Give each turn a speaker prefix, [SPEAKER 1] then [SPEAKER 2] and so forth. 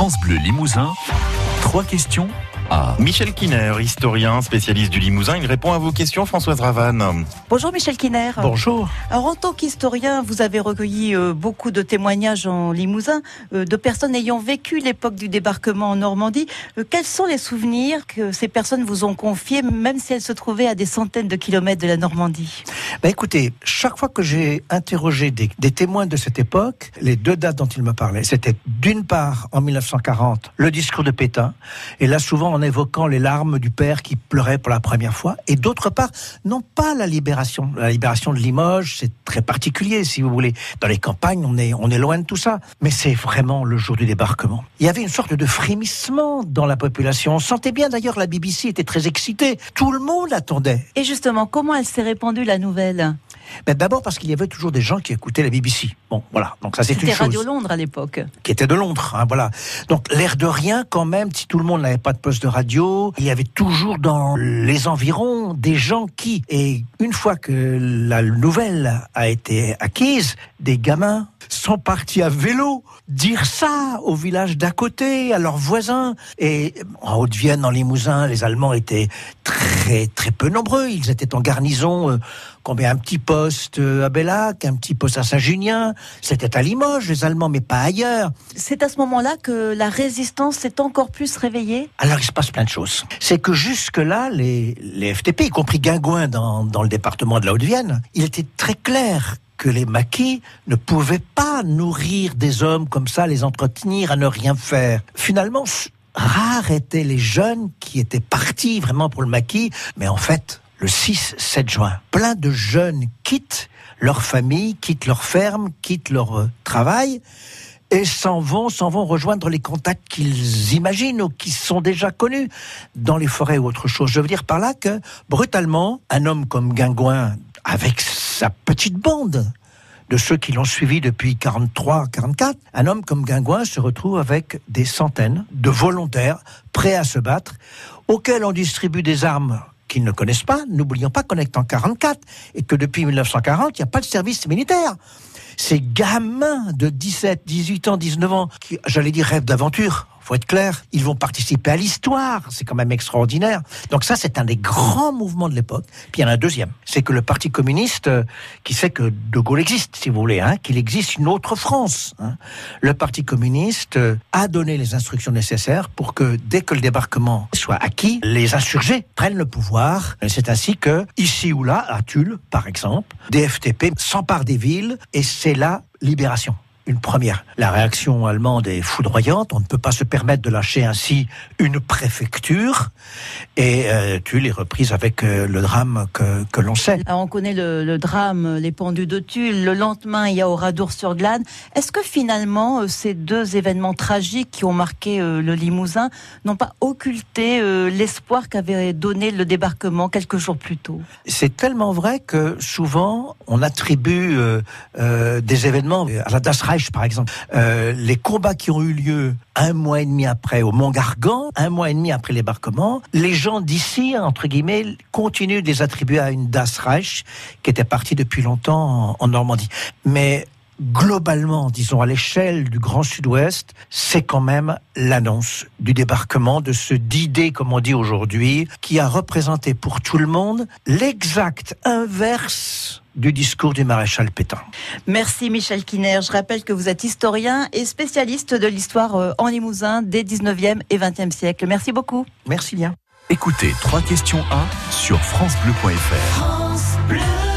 [SPEAKER 1] France Bleu Limousin, trois questions à
[SPEAKER 2] Michel Kiner, historien, spécialiste du Limousin, il répond à vos questions, Françoise Ravanne.
[SPEAKER 3] Bonjour Michel Kiner.
[SPEAKER 4] Bonjour.
[SPEAKER 3] Alors en tant qu'historien, vous avez recueilli euh, beaucoup de témoignages en Limousin euh, de personnes ayant vécu l'époque du débarquement en Normandie. Euh, quels sont les souvenirs que ces personnes vous ont confiés, même si elles se trouvaient à des centaines de kilomètres de la Normandie?
[SPEAKER 4] Ben écoutez, chaque fois que j'ai interrogé des, des témoins de cette époque, les deux dates dont ils me parlaient, c'était d'une part en 1940 le discours de Pétain, et là souvent en évoquant les larmes du père qui pleurait pour la première fois, et d'autre part, non pas la libération. La libération de Limoges, c'est très particulier, si vous voulez. Dans les campagnes, on est, on est loin de tout ça. Mais c'est vraiment le jour du débarquement. Il y avait une sorte de frémissement dans la population. On sentait bien d'ailleurs, la BBC était très excitée. Tout le monde attendait.
[SPEAKER 3] Et justement, comment elle s'est répandue la nouvelle?
[SPEAKER 4] Ben, D'abord parce qu'il y avait toujours des gens qui écoutaient la BBC. Bon, voilà. Donc ça, c'est une
[SPEAKER 3] C'était
[SPEAKER 4] chose.
[SPEAKER 3] Radio Londres à l'époque.
[SPEAKER 4] qui était de Londres. hein, voilà. Donc l'air de rien, quand même, si tout le monde n'avait pas de poste de radio, il y avait toujours dans les environs des gens qui, et une fois que la nouvelle a été acquise, des gamins sont partis à vélo dire ça au village d'à côté, à leurs voisins. Et en Haute-Vienne, en Limousin, les Allemands étaient très très peu nombreux. Ils étaient en garnison. euh, combien un petit poste euh, à Bellac, un petit poste à Saint-Junien. C'était à Limoges, les Allemands, mais pas ailleurs.
[SPEAKER 3] C'est à ce moment-là que la résistance s'est encore plus réveillée
[SPEAKER 4] Alors il se passe plein de choses. C'est que jusque-là, les, les FTP, y compris Guingouin dans, dans le département de la Haute-Vienne, il était très clair que les maquis ne pouvaient pas nourrir des hommes comme ça, les entretenir à ne rien faire. Finalement, rares étaient les jeunes qui étaient partis vraiment pour le maquis, mais en fait, le 6-7 juin, plein de jeunes quittent leur famille, quittent leur ferme, quittent leur euh, travail et s'en vont, s'en vont rejoindre les contacts qu'ils imaginent ou qui sont déjà connus dans les forêts ou autre chose. Je veux dire par là que, brutalement, un homme comme Guingouin, avec sa petite bande de ceux qui l'ont suivi depuis 43, 44, un homme comme Guingouin se retrouve avec des centaines de volontaires prêts à se battre, auxquels on distribue des armes qu'ils ne connaissent pas. N'oublions pas qu'on est en 44 et que depuis 1940, il n'y a pas de service militaire ces gamins de 17, 18 ans, 19 ans, qui, j'allais dire, rêvent d'aventure, faut être clair, ils vont participer à l'histoire, c'est quand même extraordinaire. Donc ça, c'est un des grands mouvements de l'époque. Puis il y en a un deuxième, c'est que le Parti communiste, euh, qui sait que De Gaulle existe, si vous voulez, hein, qu'il existe une autre France. hein. Le Parti communiste euh, a donné les instructions nécessaires pour que dès que le débarquement soit acquis, les insurgés prennent le pouvoir. C'est ainsi que, ici ou là, à Tulle, par exemple, des FTP s'emparent des villes et c'est la libération. Une première. La réaction allemande est foudroyante. On ne peut pas se permettre de lâcher ainsi une préfecture. Et euh, Tulle est reprise avec euh, le drame que, que l'on sait.
[SPEAKER 3] Alors, on connaît le, le drame, les pendus de Tulle. Le lendemain, il y a Oradour-sur-Glane. Est-ce que finalement, euh, ces deux événements tragiques qui ont marqué euh, le Limousin n'ont pas occulté l'espoir qu'avait donné le débarquement quelques jours plus tôt?
[SPEAKER 4] C'est tellement vrai que souvent on attribue des événements à la Das Reich par exemple. Euh, les combats qui ont eu lieu un mois et demi après au Mont Gargan, un mois et demi après l'ébarquement, les gens d'ici entre guillemets continuent de les attribuer à une Das Reich qui était partie depuis longtemps en, en Normandie. Mais globalement, disons à l'échelle du Grand Sud-Ouest, c'est quand même l'annonce du débarquement de ce D-Day, comme on dit aujourd'hui, qui a représenté pour tout le monde l'exact inverse du discours du maréchal Pétain.
[SPEAKER 3] Merci Michel Kiner. Je rappelle que vous êtes historien et spécialiste de l'histoire euh, en Limousin des 19e et 20e siècles. Merci beaucoup.
[SPEAKER 4] Merci bien.
[SPEAKER 1] Écoutez trois questions à sur francebleu.fr.
[SPEAKER 5] France Bleu.